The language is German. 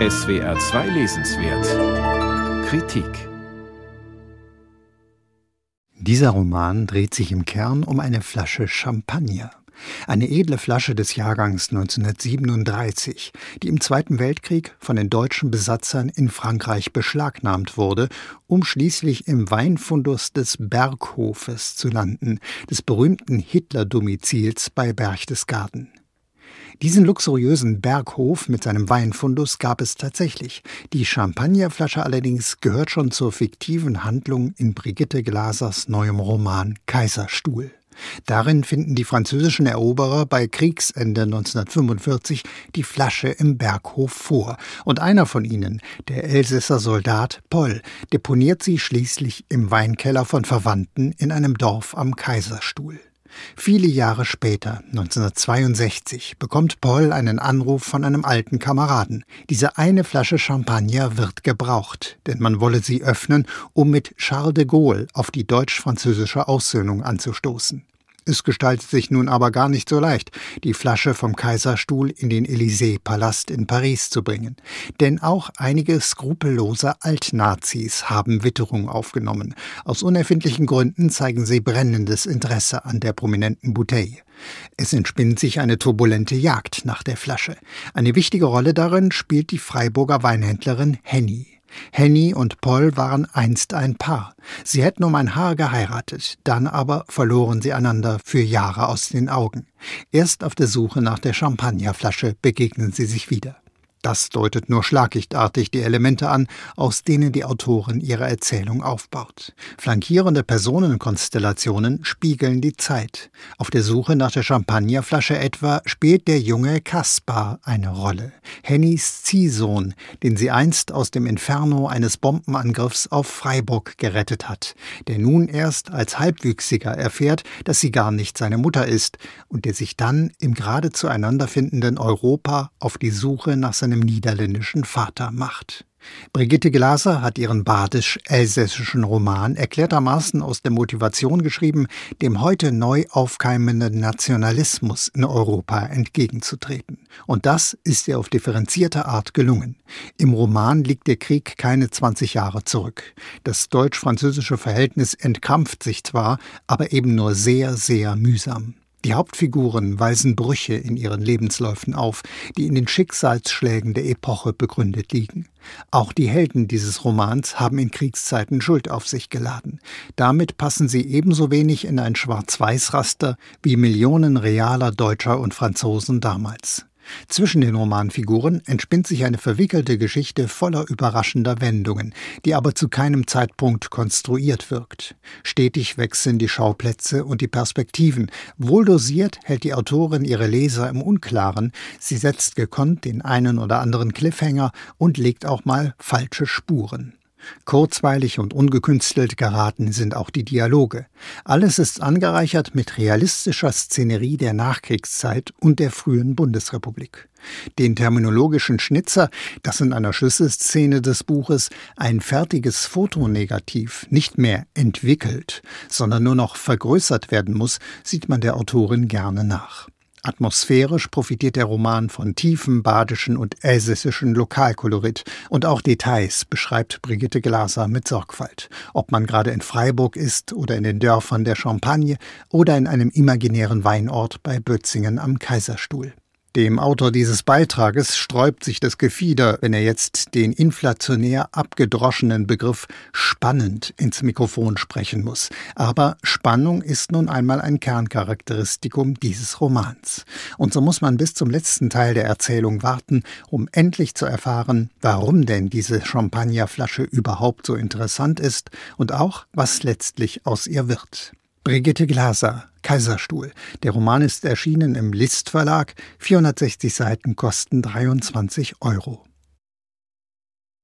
SWR 2 Lesenswert Kritik Dieser Roman dreht sich im Kern um eine Flasche Champagner. Eine edle Flasche des Jahrgangs 1937, die im Zweiten Weltkrieg von den deutschen Besatzern in Frankreich beschlagnahmt wurde, um schließlich im Weinfundus des Berghofes zu landen, des berühmten Hitler-Domizils bei Berchtesgaden. Diesen luxuriösen Berghof mit seinem Weinfundus gab es tatsächlich. Die Champagnerflasche allerdings gehört schon zur fiktiven Handlung in Brigitte Glasers neuem Roman Kaiserstuhl. Darin finden die französischen Eroberer bei Kriegsende 1945 die Flasche im Berghof vor, und einer von ihnen, der Elsässer Soldat Poll, deponiert sie schließlich im Weinkeller von Verwandten in einem Dorf am Kaiserstuhl. Viele Jahre später, 1962, bekommt Paul einen Anruf von einem alten Kameraden. Diese eine Flasche Champagner wird gebraucht, denn man wolle sie öffnen, um mit Charles de Gaulle auf die deutsch-französische Aussöhnung anzustoßen. Es gestaltet sich nun aber gar nicht so leicht, die Flasche vom Kaiserstuhl in den Élysée-Palast in Paris zu bringen. Denn auch einige skrupellose Altnazis haben Witterung aufgenommen. Aus unerfindlichen Gründen zeigen sie brennendes Interesse an der prominenten Bouteille. Es entspinnt sich eine turbulente Jagd nach der Flasche. Eine wichtige Rolle darin spielt die Freiburger Weinhändlerin Henny. Henny und Paul waren einst ein Paar. Sie hätten um ein Haar geheiratet, dann aber verloren sie einander für Jahre aus den Augen. Erst auf der Suche nach der Champagnerflasche begegnen sie sich wieder. Das deutet nur schlaglichtartig die Elemente an, aus denen die Autorin ihre Erzählung aufbaut. Flankierende Personenkonstellationen spiegeln die Zeit. Auf der Suche nach der Champagnerflasche etwa spielt der junge Kaspar eine Rolle. Hennys Ziehsohn, den sie einst aus dem Inferno eines Bombenangriffs auf Freiburg gerettet hat, der nun erst als Halbwüchsiger erfährt, dass sie gar nicht seine Mutter ist und der sich dann im gerade zueinander findenden Europa auf die Suche nach seinem niederländischen Vater macht. Brigitte Glaser hat ihren badisch-elsässischen Roman erklärtermaßen aus der Motivation geschrieben, dem heute neu aufkeimenden Nationalismus in Europa entgegenzutreten. Und das ist ihr auf differenzierte Art gelungen. Im Roman liegt der Krieg keine 20 Jahre zurück. Das deutsch-französische Verhältnis entkrampft sich zwar, aber eben nur sehr, sehr mühsam. Die Hauptfiguren weisen Brüche in ihren Lebensläufen auf, die in den Schicksalsschlägen der Epoche begründet liegen. Auch die Helden dieses Romans haben in Kriegszeiten Schuld auf sich geladen. Damit passen sie ebenso wenig in ein Schwarz-Weiß-Raster wie Millionen realer Deutscher und Franzosen damals. Zwischen den Romanfiguren entspinnt sich eine verwickelte Geschichte voller überraschender Wendungen, die aber zu keinem Zeitpunkt konstruiert wirkt. Stetig wechseln die Schauplätze und die Perspektiven. Wohl dosiert hält die Autorin ihre Leser im Unklaren. Sie setzt gekonnt den einen oder anderen Cliffhanger und legt auch mal falsche Spuren. Kurzweilig und ungekünstelt geraten sind auch die Dialoge. Alles ist angereichert mit realistischer Szenerie der Nachkriegszeit und der frühen Bundesrepublik. Den terminologischen Schnitzer, dass in einer Schlüsselszene des Buches ein fertiges Fotonegativ nicht mehr entwickelt, sondern nur noch vergrößert werden muss, sieht man der Autorin gerne nach. Atmosphärisch profitiert der Roman von tiefem badischen und elsässischen Lokalkolorit und auch Details beschreibt Brigitte Glaser mit Sorgfalt. Ob man gerade in Freiburg ist oder in den Dörfern der Champagne oder in einem imaginären Weinort bei Bötzingen am Kaiserstuhl. Dem Autor dieses Beitrages sträubt sich das Gefieder, wenn er jetzt den inflationär abgedroschenen Begriff spannend ins Mikrofon sprechen muss. Aber Spannung ist nun einmal ein Kerncharakteristikum dieses Romans. Und so muss man bis zum letzten Teil der Erzählung warten, um endlich zu erfahren, warum denn diese Champagnerflasche überhaupt so interessant ist und auch, was letztlich aus ihr wird. Brigitte Glaser, Kaiserstuhl. Der Roman ist erschienen im List Verlag. 460 Seiten kosten 23 Euro.